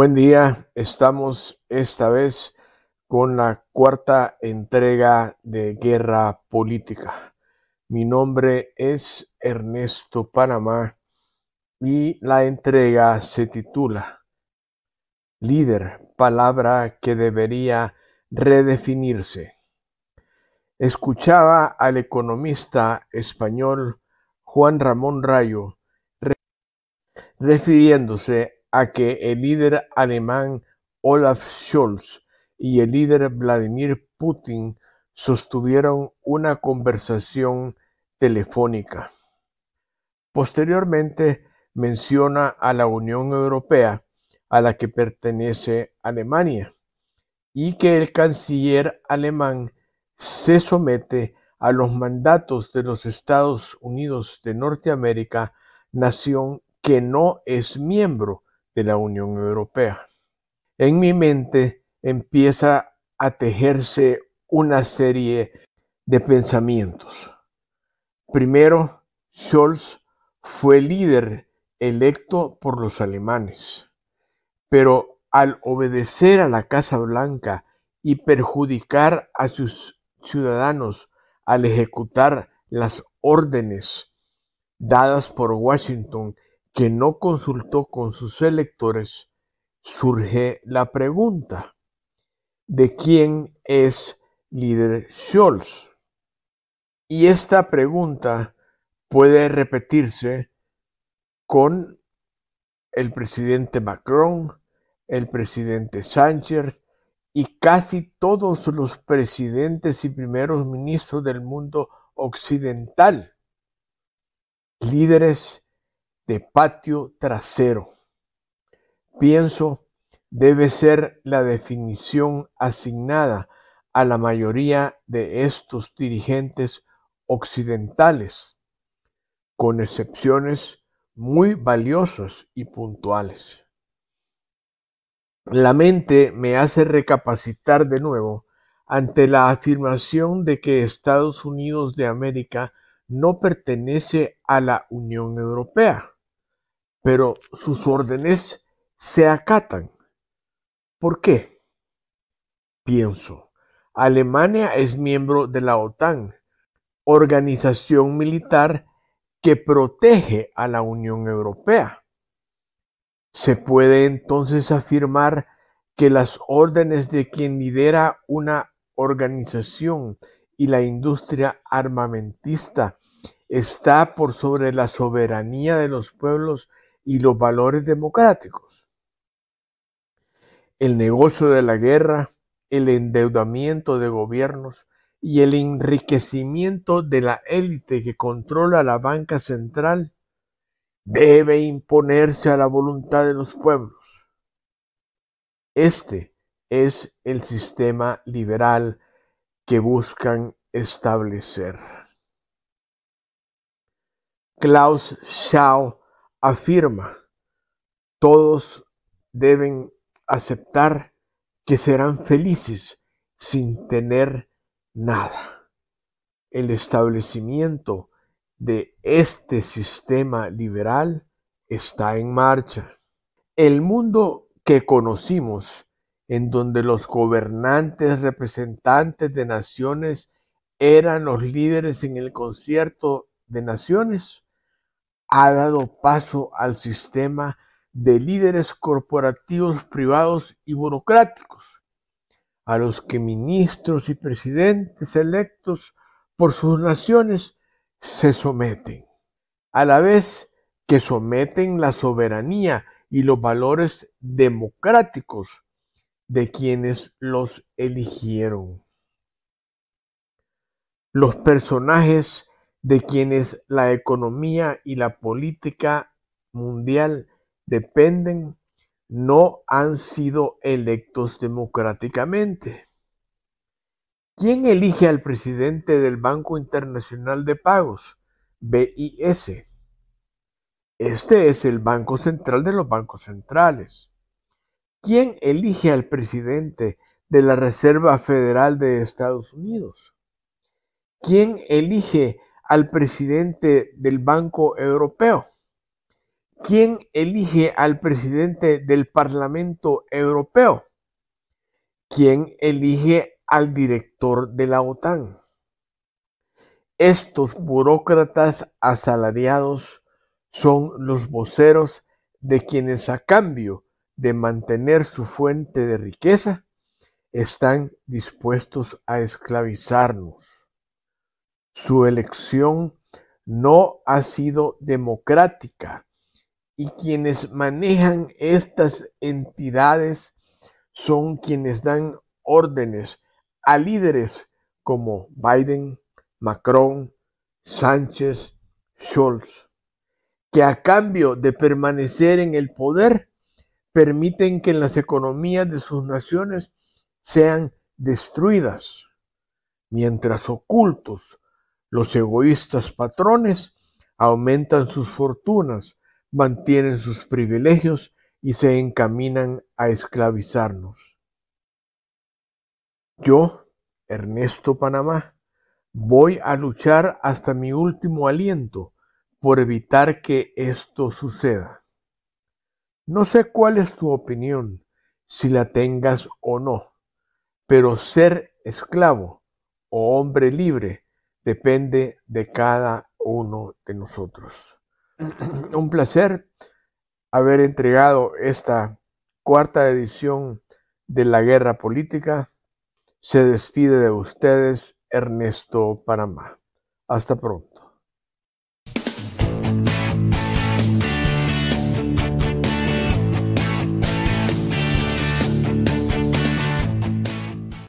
Buen día, estamos esta vez con la cuarta entrega de Guerra Política. Mi nombre es Ernesto Panamá y la entrega se titula Líder, palabra que debería redefinirse. Escuchaba al economista español Juan Ramón Rayo refiriéndose a que el líder alemán Olaf Scholz y el líder Vladimir Putin sostuvieron una conversación telefónica. Posteriormente menciona a la Unión Europea, a la que pertenece Alemania, y que el canciller alemán se somete a los mandatos de los Estados Unidos de Norteamérica, nación que no es miembro de la Unión Europea. En mi mente empieza a tejerse una serie de pensamientos. Primero, Scholz fue líder electo por los alemanes, pero al obedecer a la Casa Blanca y perjudicar a sus ciudadanos al ejecutar las órdenes dadas por Washington que no consultó con sus electores, surge la pregunta de quién es líder Scholz. Y esta pregunta puede repetirse con el presidente Macron, el presidente Sánchez y casi todos los presidentes y primeros ministros del mundo occidental, líderes de patio trasero. Pienso debe ser la definición asignada a la mayoría de estos dirigentes occidentales, con excepciones muy valiosas y puntuales. La mente me hace recapacitar de nuevo ante la afirmación de que Estados Unidos de América no pertenece a la Unión Europea pero sus órdenes se acatan. ¿Por qué? Pienso, Alemania es miembro de la OTAN, organización militar que protege a la Unión Europea. Se puede entonces afirmar que las órdenes de quien lidera una organización y la industria armamentista está por sobre la soberanía de los pueblos y los valores democráticos. El negocio de la guerra, el endeudamiento de gobiernos y el enriquecimiento de la élite que controla la banca central debe imponerse a la voluntad de los pueblos. Este es el sistema liberal que buscan establecer. Klaus Schau afirma, todos deben aceptar que serán felices sin tener nada. El establecimiento de este sistema liberal está en marcha. El mundo que conocimos, en donde los gobernantes representantes de naciones eran los líderes en el concierto de naciones, ha dado paso al sistema de líderes corporativos privados y burocráticos, a los que ministros y presidentes electos por sus naciones se someten, a la vez que someten la soberanía y los valores democráticos de quienes los eligieron. Los personajes de quienes la economía y la política mundial dependen no han sido electos democráticamente. ¿Quién elige al presidente del Banco Internacional de Pagos, BIS? Este es el Banco Central de los bancos centrales. ¿Quién elige al presidente de la Reserva Federal de Estados Unidos? ¿Quién elige al presidente del Banco Europeo? ¿Quién elige al presidente del Parlamento Europeo? ¿Quién elige al director de la OTAN? Estos burócratas asalariados son los voceros de quienes a cambio de mantener su fuente de riqueza están dispuestos a esclavizarnos. Su elección no ha sido democrática. Y quienes manejan estas entidades son quienes dan órdenes a líderes como Biden, Macron, Sánchez, Scholz, que a cambio de permanecer en el poder permiten que las economías de sus naciones sean destruidas, mientras ocultos los egoístas patrones aumentan sus fortunas, mantienen sus privilegios y se encaminan a esclavizarnos. Yo, Ernesto Panamá, voy a luchar hasta mi último aliento por evitar que esto suceda. No sé cuál es tu opinión, si la tengas o no, pero ser esclavo o hombre libre depende de cada uno de nosotros. Un placer haber entregado esta cuarta edición de la guerra política. Se despide de ustedes Ernesto Panamá. Hasta pronto.